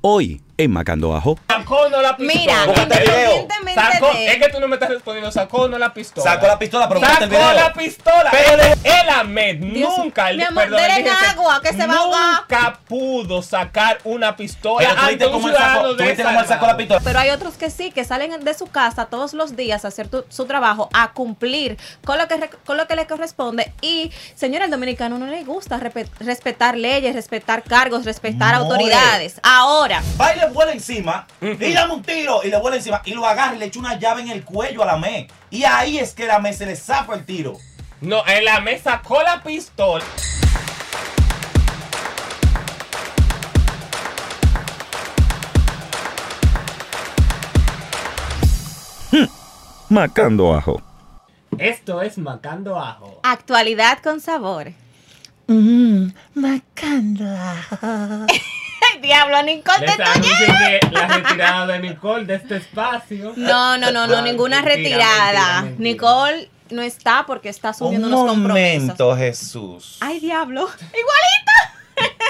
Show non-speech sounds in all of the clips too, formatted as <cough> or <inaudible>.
Hoy, en Macando Ajo. Sacó no la pistola. Mira, el independientemente Sacó, de- es que tú no me estás respondiendo. Sacó no la pistola. Sacó la pistola, pero Sacó el video. la pistola. Pero- el, el Ahmed Dios, nunca, el, mi amor, perdón, el DGC, agua, que se va a ahogar. Nunca pudo sacar una pistola Pero ante un ciudadano de sacó la pistola. Hay otros que sí, que salen de su casa todos los días a hacer tu- su trabajo, a cumplir con lo que con lo que le corresponde. Y, señora, al dominicano no le gusta respetar leyes, respetar cargos, respetar More. autoridades. Ahora, le vuela encima, y dame un tiro, y le vuela encima, y lo agarra y le echa una llave en el cuello a la me. Y ahí es que la me se le zapa el tiro. No, en la mesa sacó la pistola. Macando Ajo. Esto es Macando Ajo. actualidad con sabor. <laughs> Diablo, Nicole, te estoy que la retirada de Nicole de este espacio. <laughs> No, no, no, no, ninguna mentira, retirada. mentira, mentira. Nicole no está porque está asumiendo Un unos compromisos. momento, Jesús. Ay, diablo. <laughs> Igualita.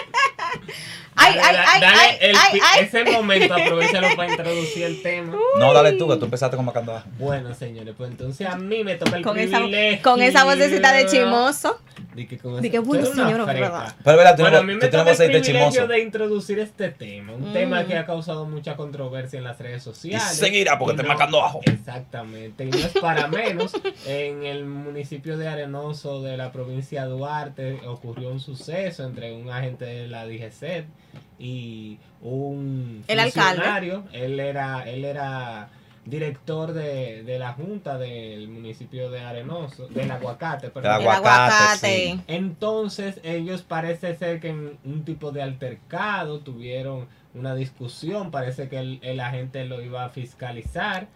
<laughs> ay, Dale, ay, da- ay, dale ay, el ay, ay. Ese momento aprovechalo para introducir el tema. No, dale tú, que tú empezaste con Macando Ajo. Bueno, señores, pues entonces a mí me toca el Con esa, privilegio. con esa vocecita de chimoso. Di que con esa- que bueno, señor. ¿verdad? Pero, ¿verdad? Tú Bueno, no- a mí me toca el privilegio de introducir este tema. Un Mm. tema que ha causado mucha controversia en las redes Y sociales. seguirá porque Y te no- Macando Ajo. Exactamente. Y no es para menos. En el municipio de Arenoso de la provincia de Duarte ocurrió un suceso entre un agente de la DGC y un El alcalde. funcionario. Él era, él era director de, de la junta del municipio de Arenoso, del Aguacate, perdón. Del El Aguacate, aguacate. sí. Entonces ellos parece ser que en un tipo de altercado tuvieron una discusión, parece que el, el agente lo iba a fiscalizar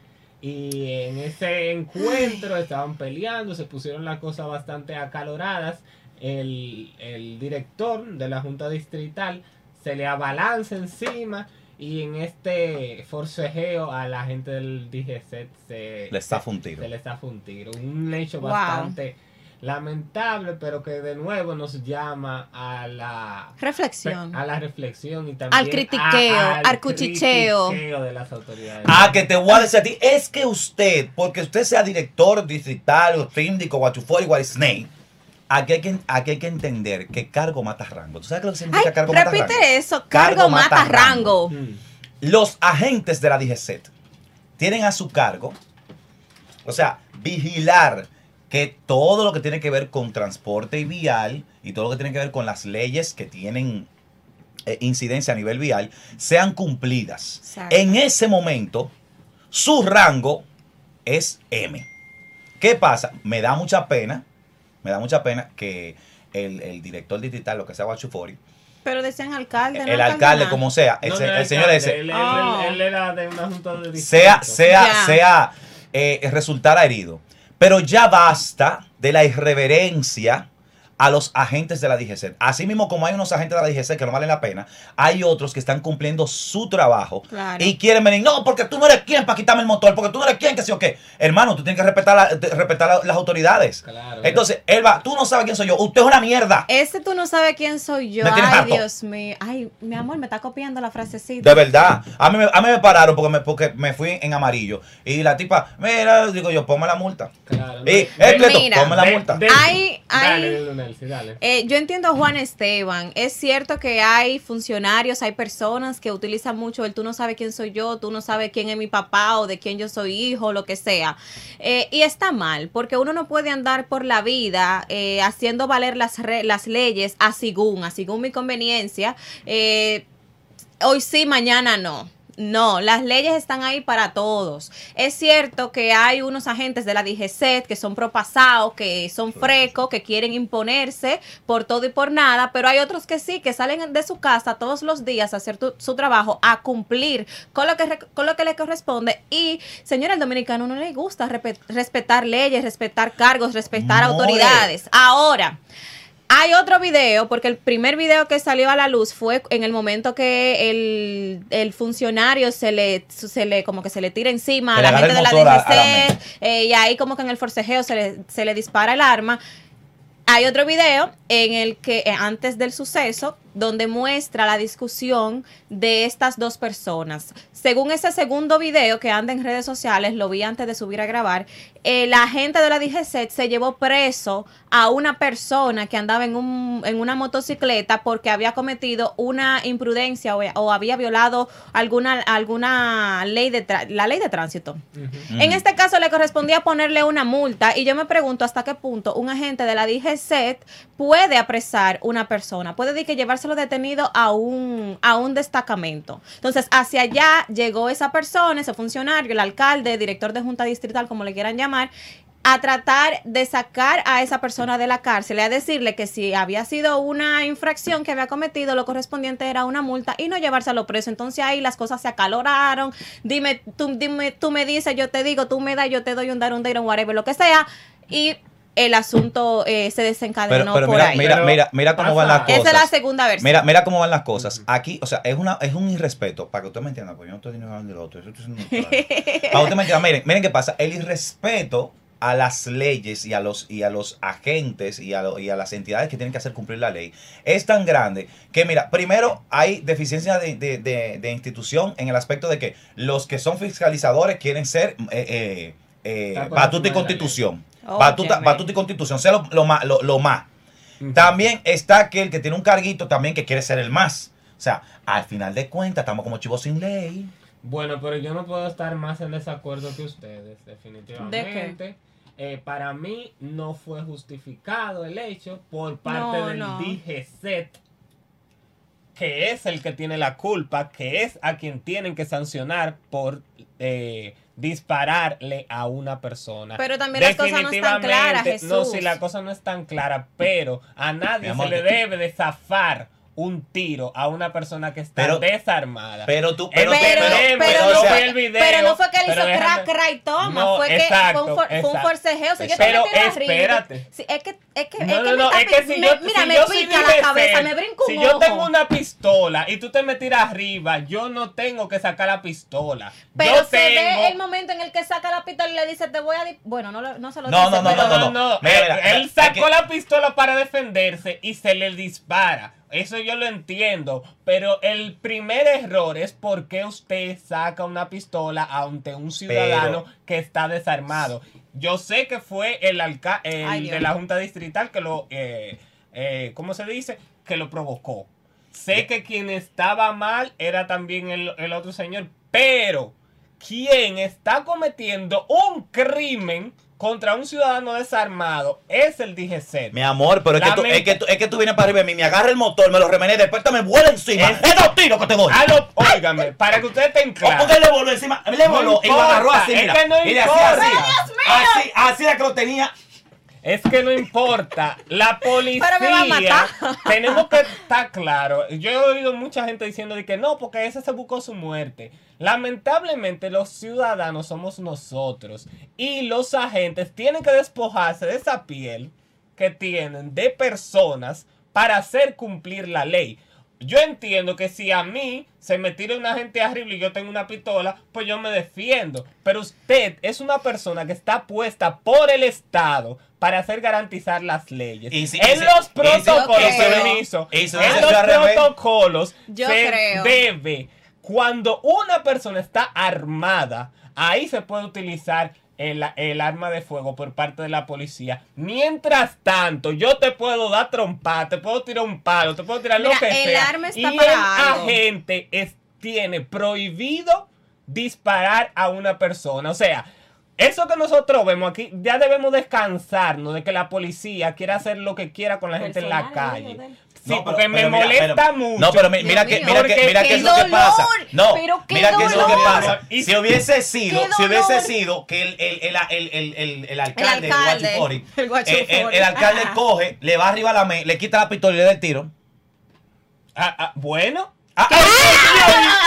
y en ese encuentro estaban peleando, se pusieron las cosas bastante acaloradas, el, el director de la junta distrital se le abalanza encima y en este forcejeo a la gente del DGC se Le zafa un tiro. se le zafa un tiro. Un hecho Wow. bastante lamentable, pero que de nuevo nos llama a la Reflexión. a la reflexión y también Al critiqueo, a- al cuchicheo. critiqueo de las autoridades. Ah, que te voy a decir a ti, es que usted, porque usted sea director distrital o síndico, guachufori, guarisney, aquí hay, que, aquí hay que entender que cargo mata rango. ¿Tú sabes lo que significa Ay, cargo mata rango? repite eso. Cargo, mata rango. Mm. Los agentes de la DGCET tienen a su cargo, o sea, vigilar que todo lo que tiene que ver con transporte y vial y todo lo que tiene que ver con las leyes que tienen eh, incidencia a nivel vial sean cumplidas. Exacto. En ese momento, su rango es M. ¿Qué pasa? Me da mucha pena, me da mucha pena que el, el director distrital, lo que sea Guachufori, Pero decían alcalde. no el alcalde, como sea, el, No, se- no el señor ese, Él, él- Oh. él era de una junta de sea, distrito. sea, sea, eh, resultara herido. Pero ya basta de la irreverencia a los agentes de la DGC. Así mismo como hay unos agentes de la DGC que no valen la pena, hay otros que están cumpliendo su trabajo Claro. y quieren venir, no, porque tú no eres quien para quitarme el motor, porque tú no eres quien que sí o qué. Hermano, tú tienes que respetar, la- de- respetar la- las autoridades. Claro. Entonces, él va, tú no sabes quién soy yo, usted es una mierda. Ese tú no sabes quién soy yo. Ay, harto. Dios mío. Ay, mi amor, me está copiando la frasecita. De verdad. A mí, me- a mí me pararon porque me, porque me fui en amarillo. Y la tipa, mira, digo yo, ponme la multa. Claro. Y, Cleto, Mira, ponme la multa. Hay- Dale, hay-. Eh, yo entiendo a Juan Esteban. Es cierto que hay funcionarios, hay personas que utilizan mucho el tú no sabes quién soy yo, tú no sabes quién es mi papá o de quién yo soy hijo, lo que sea. Eh, y está mal, porque uno no puede andar por la vida eh, haciendo valer las, re- las leyes a según, a según mi conveniencia. Eh, hoy sí, mañana no. No, las leyes están ahí para todos. Es cierto que hay unos agentes de la DGCET que son propasados, que son frecos, que quieren imponerse por todo y por nada, pero hay otros que sí, que salen de su casa todos los días a hacer tu- su trabajo, a cumplir con lo que, con lo que le corresponde. Y, señor, el dominicano no le gusta respetar leyes, respetar cargos, respetar More. autoridades. Ahora, hay otro video, porque el primer video que salió a la luz fue en el momento que el, el funcionario se le, se le, como que se le tira encima a la gente de la DGC, eh, y ahí como que en el forcejeo se le, se le dispara el arma. Hay otro video en el que, eh, antes del suceso, donde muestra la discusión de estas dos personas. Según ese segundo video que anda en redes sociales, lo vi antes de subir a grabar, eh, la gente de la DGCET se llevó preso a una persona que andaba en, un, en una motocicleta porque había cometido una imprudencia o, o había violado alguna, alguna ley de la ley de tránsito. En este caso le correspondía ponerle una multa y yo me pregunto hasta qué punto un agente de la DGCET puede apresar una persona, puede decir que llevárselo detenido a un, a un destacamento. Entonces, hacia allá llegó esa persona, ese funcionario, el alcalde, director de junta distrital, como le quieran llamar, a tratar de sacar a esa persona de la cárcel y a decirle que si había sido una infracción que había cometido, lo correspondiente era una multa y no llevárselo preso. Entonces ahí las cosas se acaloraron. Dime, tú, dime, tú me dices, yo te digo, tú me das, yo te doy un dar, un dar, un whatever, lo que sea. Y el asunto eh, se desencadenó Pero, pero por mira, ahí. mira, mira, mira cómo van las cosas. Esa es la segunda versión. Mira, mira cómo van las cosas. Aquí, o sea, es una, es un irrespeto, para que usted me entienda, porque yo no estoy ni hablando del otro. yo estoy <laughs> para que usted me entienda, miren, miren qué pasa. El irrespeto a las leyes y a los y a los agentes y a, lo- y a las entidades que tienen que hacer cumplir la ley es tan grande que mira primero hay deficiencia de, de- de- de institución en el aspecto de que los que son fiscalizadores quieren ser eh, eh, eh, batuta y constitución Batuta, batuta y constitución sea lo, lo más lo, lo más también está aquel que tiene un carguito también que quiere ser el más. O sea, al final de cuentas, estamos como chivos sin ley. Bueno, pero yo no puedo estar más en desacuerdo que ustedes, definitivamente. Eh, para mí no fue justificado el hecho por parte No, del no. Que es el que tiene la culpa, que es a quien tienen que sancionar por eh, dispararle a una persona. Pero también las cosas no están claras, Definitivamente, No, Jesús. si la cosa no es tan clara, pero a nadie amor, se le debe de zafar un tiro a una persona que está Pero- desarmada. Pero tú, pero, pero, Pero- pero, pero pero, no o sea, vi el video, Pero no fue que él hizo déjame- crack, right, toma. No, fue que exacto, fue, un for- fue un forcejeo. Si yo Pero te metí arriba, espérate. sí, es que, es que, No, es que no, es si me- yo, mira, si me yo pica la cabeza, me brinca un Si yo tengo una pistola y tú te me tiras arriba, yo no tengo que sacar la pistola. Pero yo se tengo... ve el momento en el que saca la pistola y le dice, te voy a... di-". Bueno, no, lo- no se lo No, dice, no, no, no, No, no, Mira, él, sacó la pistola para defenderse y se le dispara. Eso yo lo entiendo, pero el primer error es por qué usted saca una pistola ante un ciudadano que está desarmado. Yo sé que fue el alca el Ay, Dios. de la Junta Distrital que lo, eh, eh, ¿cómo se dice? Que lo provocó. Sé que quien estaba mal era también el, el otro señor, pero quien está cometiendo un crimen contra un ciudadano desarmado es el DGC. Mi amor, pero es que, tú, es, que tú, es que tú vienes para arriba de mí, me agarra el motor, me lo remené, después te me vuela encima. Es- Es dos tiros que te doy. Ah, óigame, para que ustedes estén claros. porque le voló encima, le No voló y lo agarró así, es mira. que no y le hacía así. Así, así era que lo tenía. Es que no importa. La policía. Pero me va a matar. <laughs> Tenemos que estar claro. Yo he oído mucha gente diciendo de que no, porque ese se buscó su muerte. Lamentablemente, los ciudadanos somos nosotros. Y los agentes tienen que despojarse de esa piel que tienen de personas para hacer cumplir la ley. Yo entiendo que si a mí se me tira una gente arriba y yo tengo una pistola, pues yo me defiendo. Pero usted es una persona que está puesta por el Estado para hacer garantizar las leyes. Y si- en y si- los protocolos, y si- permiso, y si en los protocolos Yo se creo. debe, cuando una persona está armada, ahí se puede utilizar el, el arma de fuego por parte de la policía. Mientras tanto, yo te puedo dar trompa, te puedo tirar un palo, te puedo tirar lo que el sea. arma está y para el algo. agente es- tiene prohibido disparar a una persona. O sea, eso que nosotros vemos aquí, ya debemos descansarnos de que la policía quiera hacer lo que quiera con la gente en la calle. De. Sí, No, pero- porque me pero mira, molesta pero- mucho. No, pero mi- mira que, mira que, mira qué es lo que dolor, pasa. No, pero qué mira que es lo que dolor. pasa. Y- Si hubiese sido, Qué si hubiese dolor. sido que el, el, el, el, el, el, el alcalde, el alcalde, Guachifori, <laughs> el eh, el- el alcalde Ajá. coge, le va arriba a la me, le quita la pistola y le da el tiro. Ah, ah, bueno. Ah, ah,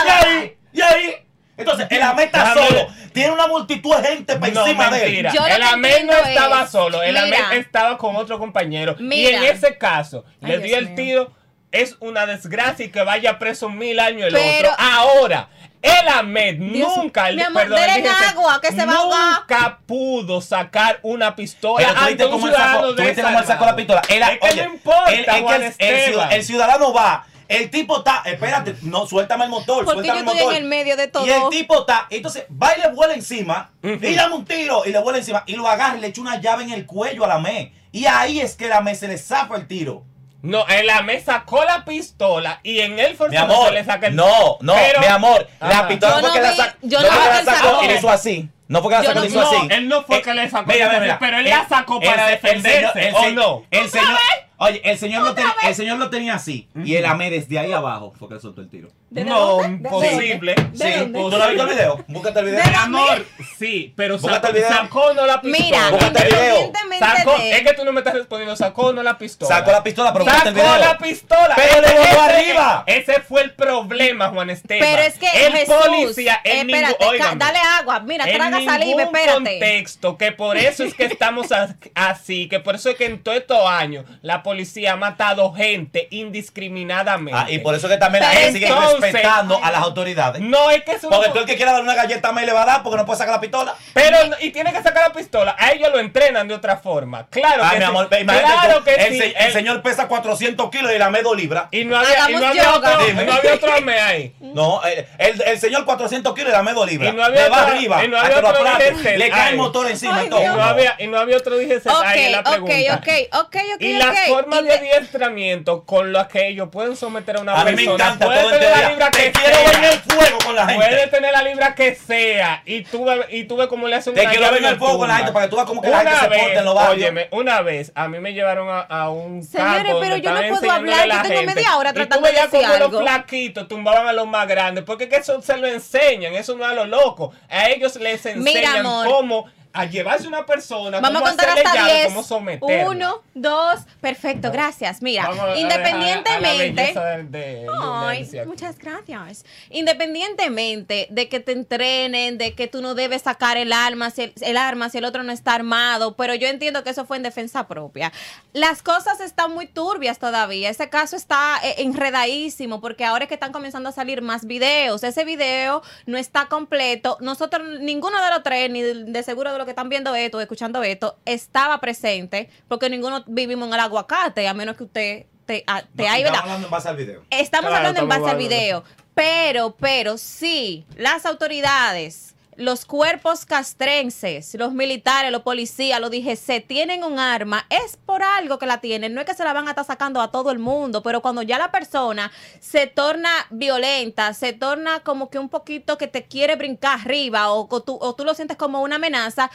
y ahí, y ahí, y ahí. Entonces, el AME está Déjame- solo. Tiene una multitud de gente para No, encima de él. mentira. Yo lo el que AME no entiendo estaba es- solo, el AME mira. estaba con otro compañero. Y Mira. en ese caso, Ay, le Dios dio el mío. tiro. Es una desgracia y que vaya preso mil años el Pero- otro. Ahora, el AMED Dios, nunca, mi amor, perdón, denle agua, que se va a ahogar. nunca pudo sacar una pistola Pero tú ante viste un cómo él ciudadano sacó, tú de viste cómo él sacó Salvador. la pistola. Él- es que oye, no importa, él- es que Juan el, el ciudad- Esteban. el ciudadano va. El tipo está, espérate, no, suéltame el motor, Porque suéltame yo el estoy motor. en el medio de todo. Y el tipo está, entonces va y le vuela encima, Ujú. y dame un tiro, y le vuela encima, y lo agarra y le echa una llave en el cuello a la ME. Y ahí es que la ME se le zafa el tiro. No, el AME sacó la pistola y en el se le saca el no, no, Pero- mi amor, la pistola Yo fue no que la sacó, yo no no fue que la sacó y le hizo así. No fue que la sacó y no- hizo No, así. él no fue que le sacó, mira, mira, pero él el- la sacó para el el defenderse, el ¿o no? El señor, oye, el señor, lo ten- el señor lo tenía así. Y el AME desde ahí abajo fue que le soltó el tiro. ¿De No, imposible. Sí, ¿De? ¿tú no has visto el video? Búscate el video. ¿De Mi amor, sí, pero sacó, el video. sacó no la pistola. Mira, Búscate el video. Sacó, es que tú no me estás respondiendo, sacó no la pistola. Sacó la pistola, pero búscate el Sacó video. la pistola. Pero le ese- arriba. Ese fue el problema, Juan Esteban. Pero es que el Jesús, policía en espérate, ningún, ca- óigame, dale agua, mira, traga saliva, espérate. contexto, que por eso es que estamos así, que por eso es que en todos estos años la policía ha matado gente indiscriminadamente. Ah, y por eso que también la gente sigue respetando a las autoridades. No es que es un- Porque tú el que quiera darle una galleta a ME le va a dar porque no puede sacar la pistola. Pero, y tiene que sacar la pistola. A ellos lo entrenan de otra forma. Claro Ay, que mi sí. amor, imagínate claro tú, que el, sí. se- el El- señor pesa 400 kilos y la ME 2 libras. Y no había, y no había otro, Dime. no había otro AME ahí. No, el, el, el señor 400 kilos y la ME 2 libras. Y no había le va otra- arriba, y no había otro aplaste, DGC. le cae el motor encima Ay, y todo. No había, y no había otro DGC ahí en la Ok, ok, pregunta. ok, ok, ok, Y las ok. Formas de adiestramiento con las que ellos pueden someter a una A mí persona. me encanta puede todo en tener la libra Te que quiero ver en sea. el fuego con la gente. Puede tener la libra que sea. Y tú, ve- y tú ves cómo le hacen Te una quiero ver en el y fuego con la gente para que tú veas cómo que la Una gente se vez, porta en los barrios. Óyeme, una vez a mí me llevaron a, a un Señores, campo pero yo no puedo hablar, yo tengo gente. media hora Y tratando tú de veías decir como algo. los flaquitos tumbaban a los más grandes. Porque que eso se lo enseñan, eso no es a los locos. A ellos les Mira, enseñan amor. cómo a llevarse una persona, Vamos a contar hasta llave, 10. cómo someterla. Uno, dos, perfecto, gracias. Mira, Vamos a- a- a- a la independientemente. de- de Ay, muchas gracias. Independientemente de que te entrenen, de que tú no debes sacar el arma, si el, el arma si el otro no está armado, pero yo entiendo que eso fue en defensa propia. Las cosas están muy turbias todavía. Ese caso está eh, enredadísimo porque ahora es que están comenzando a salir más videos. Ese video no está completo. Nosotros, ninguno de los tres, ni de, de seguro de los que están viendo esto, escuchando esto, estaba presente porque ninguno vivimos en el aguacate, a menos que usted te, a- te No, hay, estamos hablando en base al video. Estamos Claro, hablando en base al video. Pero, pero sí, las autoridades, los cuerpos castrenses, los militares, los policías, los DGC, tienen un arma, es por algo que la tienen. No es que se la van a estar sacando a todo el mundo, pero cuando ya la persona se torna violenta, se torna como que un poquito que te quiere brincar arriba o, o tú, o tú lo sientes como una amenaza,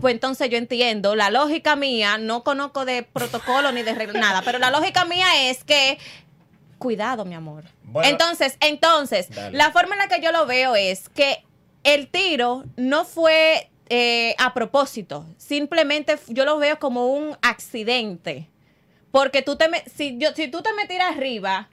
pues entonces yo entiendo. La lógica mía, no conozco de protocolo ni de regla, nada, pero la lógica mía es que cuidado, mi amor. Bueno. entonces, entonces, Dale. la forma en la que yo lo veo es que el tiro no fue eh, a propósito. Simplemente yo lo veo como un accidente. Porque tú te me- si yo, si tú te me tiras arriba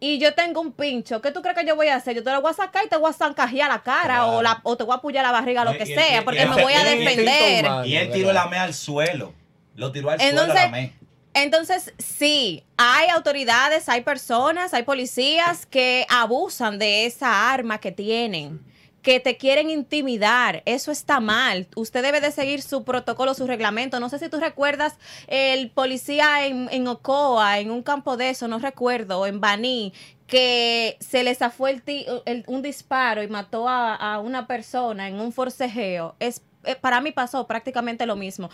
y yo tengo un pincho, ¿qué tú crees que yo voy a hacer? Yo te lo voy a sacar y te voy a zancajear la cara Claro. o, la, o te voy a apoyar la barriga, lo que sea, y- porque y- me voy a defender. humano. Y él tiró el AME al suelo. Lo tiró al suelo AME. entonces, sí, hay autoridades, hay personas, hay policías que abusan de esa arma que tienen, que te quieren intimidar. Eso está mal. Usted debe de seguir su protocolo, su reglamento. No sé si tú recuerdas el policía en, en Ocoa, en un campo de eso, no recuerdo, en Baní, que se le zafó el un disparo y mató a, a una persona en un forcejeo. Es eh, para mí pasó prácticamente lo mismo.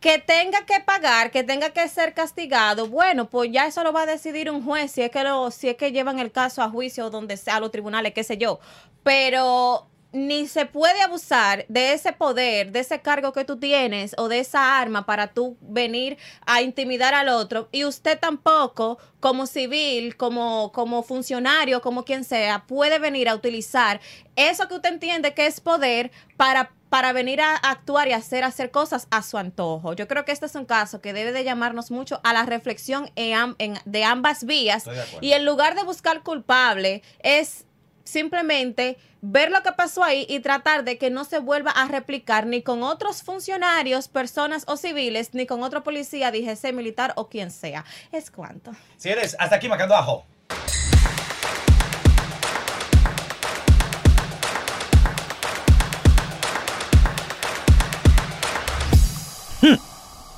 Que tenga que pagar, que tenga que ser castigado, bueno, pues ya eso lo va a decidir un juez si es que lo, si es que llevan el caso a juicio donde sea, a los tribunales, qué sé yo. Pero ni se puede abusar de ese poder, de ese cargo que tú tienes o de esa arma para tú venir a intimidar al otro. Y usted tampoco, como civil, como, como funcionario, como quien sea, puede venir a utilizar eso que usted entiende que es poder para para venir a actuar y hacer hacer cosas a su antojo. Yo creo que este es un caso que debe de llamarnos mucho a la reflexión en en- de ambas vías de y en lugar de buscar culpable es simplemente ver lo que pasó ahí y tratar de que no se vuelva a replicar ni con otros funcionarios, personas o civiles, ni con otro policía, DGC, militar o quien sea. Es cuanto. Si eres, hasta aquí marcando ajo.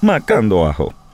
Macando ajo.